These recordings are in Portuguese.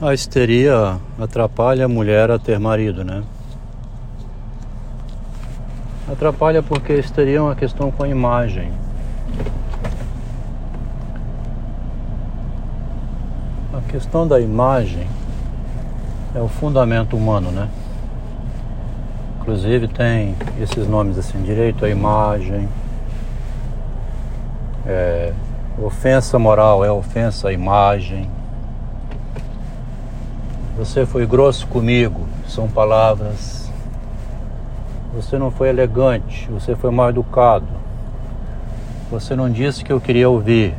A histeria atrapalha a mulher a ter marido, né? Atrapalha porque a histeria é uma questão com a imagem. A questão da imagem é o fundamento humano, né? Inclusive tem esses nomes assim, direito à imagem, é, ofensa moral é ofensa à imagem. Você foi grosso comigo, são palavras. Você não foi elegante, você foi mal educado. Você não disse que eu queria ouvir.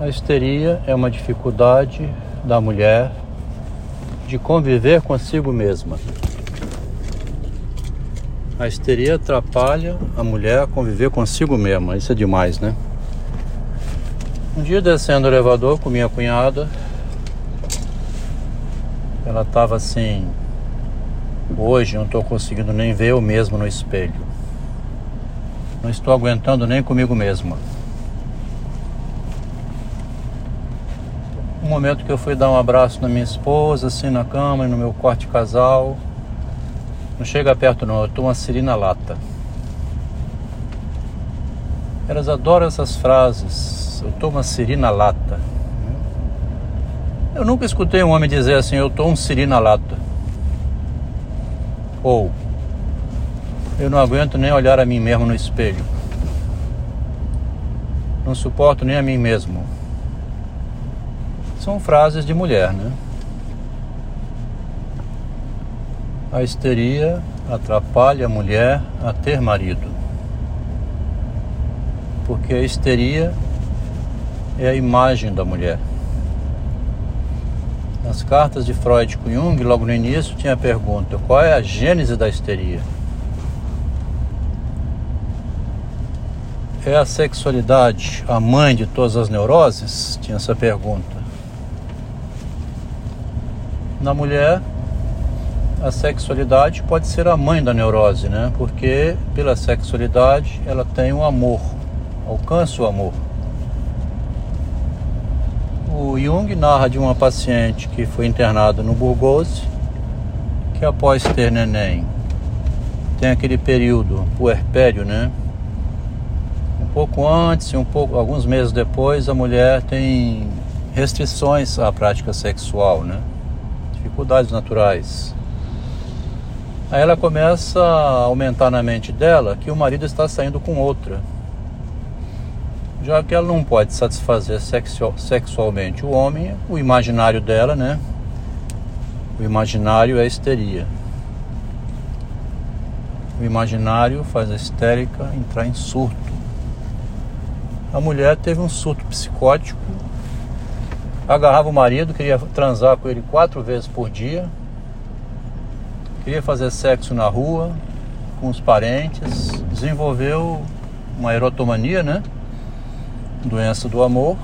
A histeria é uma dificuldade da mulher de conviver consigo mesma. A histeria atrapalha a mulher a conviver consigo mesma. Isso é demais, né? Um dia descendo o elevador com minha cunhada, ela estava assim. Hoje não estou conseguindo nem ver eu mesmo no espelho. Não estou aguentando nem comigo mesma. Um momento que eu fui dar um abraço na minha esposa, assim na cama, no meu quarto de casal. Não chega perto não, eu tomo uma sirina lata. Elas adoram essas frases. Eu tomo uma sirina lata. Eu nunca escutei um homem dizer assim, eu tô um sirina lata. Ou eu não aguento nem olhar a mim mesmo no espelho. Não suporto nem a mim mesmo. São frases de mulher, né? A histeria atrapalha a mulher a ter marido. Porque a histeria é a imagem da mulher. Nas cartas de Freud com Jung, logo no início, tinha a pergunta: qual é a gênese da histeria? É a sexualidade a mãe de todas as neuroses? Tinha essa pergunta. Na mulher, a sexualidade pode ser a mãe da neurose, né? Porque pela sexualidade ela tem o um amor, alcança o amor. O Jung narra de uma paciente que foi internada no Burgose, que após ter neném tem aquele período puerpério, né? Um pouco antes um pouco alguns meses depois a mulher tem restrições à prática sexual, né? Dificuldades naturais. Aí ela começa a aumentar na mente dela que o marido está saindo com outra. Já que ela não pode satisfazer sexualmente o homem, o imaginário dela, né? O imaginário é histeria. O imaginário faz a histérica entrar em surto. A mulher teve um surto psicótico, agarrava o marido, queria transar com ele quatro vezes por dia, queria fazer sexo na rua com os parentes, desenvolveu uma erotomania, né? Doença do amor.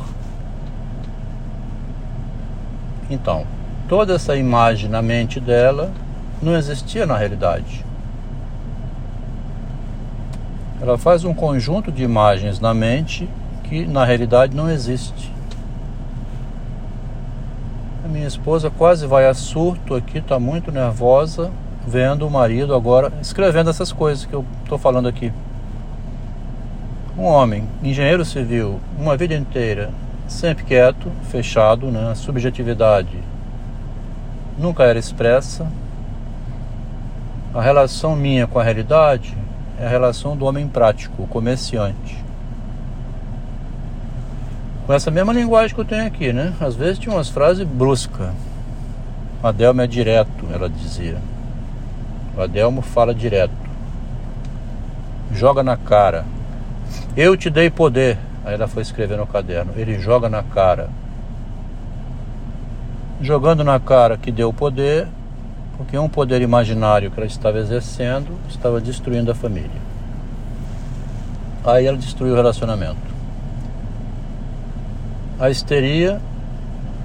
Então, toda essa imagem na mente dela não existia na realidade. Ela faz um conjunto de imagens na mente que na realidade não existe. A minha esposa quase vai a surto aqui, está muito nervosa vendo o marido agora escrevendo essas coisas que eu estou falando aqui. Um homem, engenheiro civil, uma vida inteira, sempre quieto, fechado, né? A subjetividade nunca era expressa. A relação minha com a realidade é a relação do homem prático, comerciante. Com essa mesma linguagem que eu tenho aqui, né? Às vezes tinha umas frases bruscas. Adelma é direto, ela dizia. O Adelmo fala direto. Joga na cara. Eu te dei poder. Aí ela foi escrever no caderno. Ele joga na cara. Jogando na cara que deu poder, porque um poder imaginário que ela estava exercendo estava destruindo a família. Aí ela destruiu o relacionamento. A histeria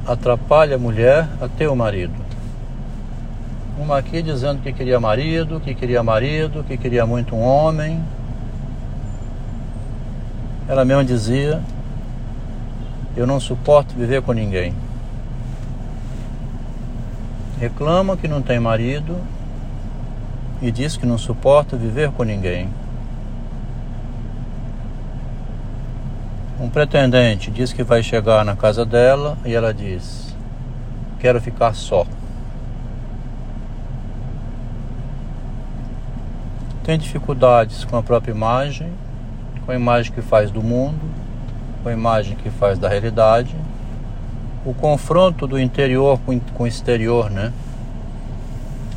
atrapalha a mulher a ter o marido. Uma aqui dizendo que queria marido, que queria marido, que queria muito um homem. Ela mesma dizia: Eu não suporto viver com ninguém. reclama que não tem marido e diz que não suporta viver com ninguém. Um pretendente diz que vai chegar na casa dela e ela diz: Quero ficar só. Tem dificuldades com a própria imagem, com a imagem que faz do mundo, com a imagem que faz da realidade. O confronto do interior com o exterior, né?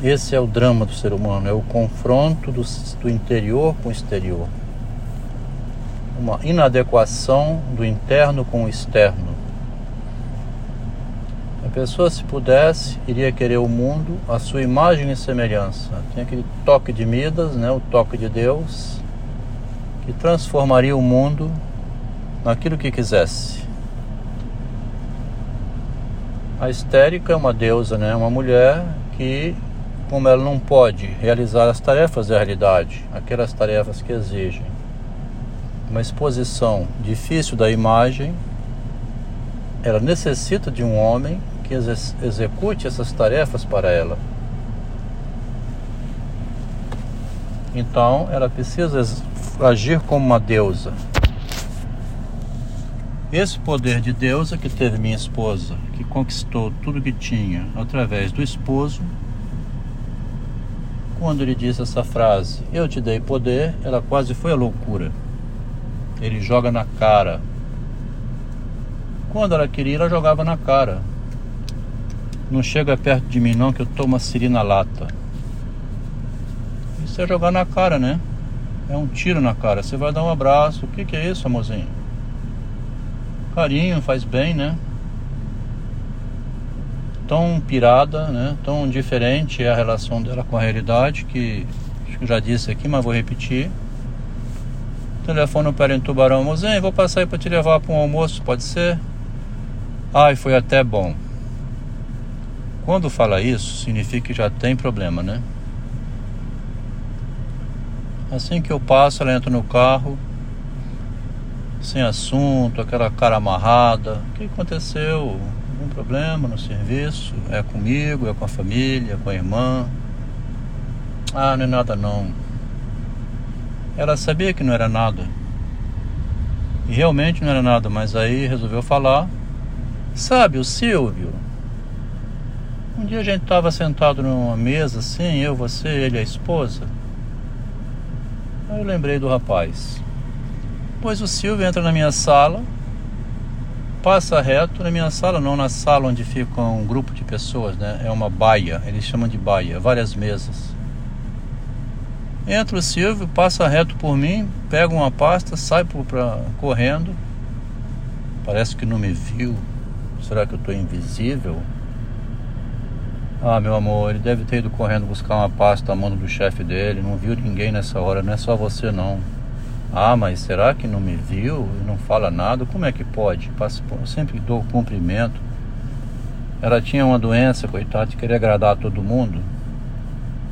Esse é o drama do ser humano, é o confronto do, do interior com o exterior uma inadequação do interno com o externo. A pessoa, se pudesse, iria querer o mundo à sua imagem e semelhança. Tem aquele toque de Midas, né, o toque de Deus, que transformaria o mundo naquilo que quisesse. A histérica é uma deusa, né, uma mulher que, como ela não pode realizar as tarefas da realidade, aquelas tarefas que exigem uma exposição difícil da imagem, ela necessita de um homem que ex execute essas tarefas para ela. Então, ela precisa agir como uma deusa. Esse poder de deusa que teve minha esposa, que conquistou tudo que tinha através do esposo, quando ele disse essa frase, eu te dei poder, ela quase foi a loucura ele joga na cara. Quando ela queria, ela jogava na cara. Não chega perto de mim não que eu tomo a siri na lata. Isso é jogar na cara, né? É um tiro na cara. Você vai dar um abraço. O que, que é isso, amorzinho? Carinho, faz bem, né? Tão pirada, né? Tão diferente é a relação dela com a realidade que acho que já disse aqui, mas vou repetir. Telefone para em Tubarão, mozinho, vou passar aí para te levar para um almoço, pode ser? Ai, foi até bom. Quando fala isso, significa que já tem problema, né? Assim que eu passo, ela entra no carro, sem assunto, aquela cara amarrada. O que aconteceu? Algum problema no serviço? É comigo, é com a família, com a irmã? Ah, não é nada não. Ela sabia que não era nada. E realmente não era nada, mas aí resolveu falar. Sabe, o Silvio. Um dia a gente estava sentado numa mesa assim, eu, você, ele a esposa. Aí eu lembrei do rapaz. Pois o Silvio entra na minha sala, passa reto na minha sala, não na sala onde fica um grupo de pessoas, né? É uma baia, eles chamam de baia, várias mesas. Entra o Silvio, passa reto por mim, pega uma pasta, sai pra, correndo. Parece que não me viu. Será que eu estou invisível? Ah, meu amor, ele deve ter ido correndo buscar uma pasta a mão do chefe dele. Não viu ninguém nessa hora, não é só você não. Ah, mas será que não me viu não fala nada? Como é que pode? Eu sempre dou cumprimento. Ela tinha uma doença, coitada, de querer agradar a todo mundo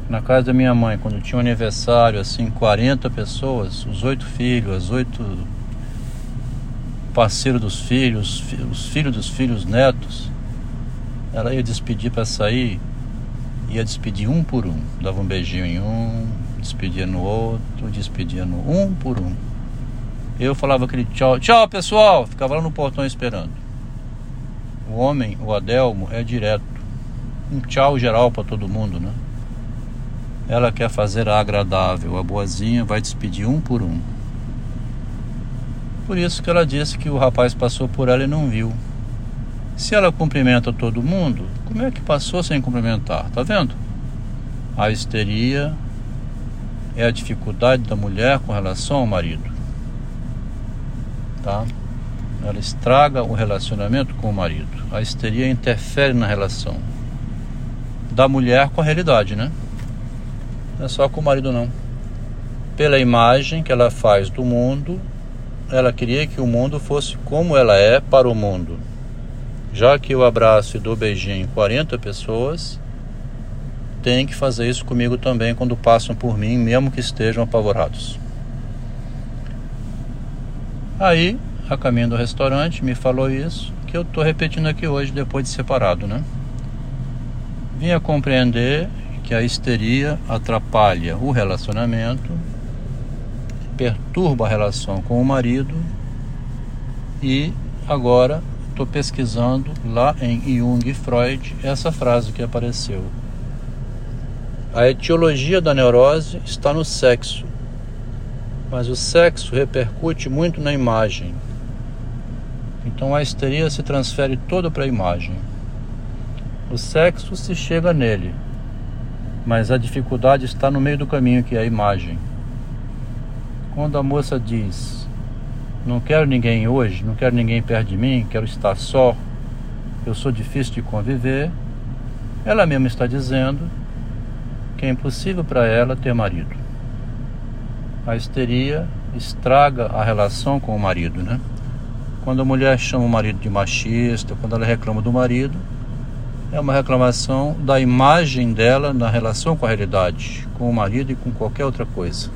na casa da minha mãe, quando tinha um aniversário, assim, 40 pessoas, os oito filhos, as oito parceiros dos filhos, os filhos dos filhos, netos, ela ia despedir para sair, ia despedir um por um, dava um beijinho em um, despedia no outro, despedia no um por um. Eu falava aquele tchau, tchau pessoal, ficava lá no portão esperando. O homem, o Adelmo, é direto. Um tchau geral para todo mundo, né? Ela quer fazer a agradável, a boazinha vai despedir um por um. Por isso que ela disse que o rapaz passou por ela e não viu. Se ela cumprimenta todo mundo, como é que passou sem cumprimentar? Tá vendo? A histeria é a dificuldade da mulher com relação ao marido. Tá? Ela estraga o relacionamento com o marido. A histeria interfere na relação da mulher com a realidade, né? Não é só com o marido não. Pela imagem que ela faz do mundo, ela queria que o mundo fosse como ela é para o mundo. Já que eu abraço e dou beijinho em 40 pessoas, tem que fazer isso comigo também quando passam por mim, mesmo que estejam apavorados. Aí, a caminho do restaurante, me falou isso, que eu estou repetindo aqui hoje, depois de separado, né? Vinha compreender que a histeria atrapalha o relacionamento, perturba a relação com o marido e agora estou pesquisando lá em Jung e Freud essa frase que apareceu. A etiologia da neurose está no sexo, mas o sexo repercute muito na imagem. Então a histeria se transfere toda para a imagem. O sexo se chega nele, mas a dificuldade está no meio do caminho, que é a imagem. Quando a moça diz: Não quero ninguém hoje, não quero ninguém perto de mim, quero estar só, eu sou difícil de conviver, ela mesma está dizendo que é impossível para ela ter marido. A histeria estraga a relação com o marido, né? Quando a mulher chama o marido de machista, quando ela reclama do marido, é uma reclamação da imagem dela na relação com a realidade, com o marido e com qualquer outra coisa.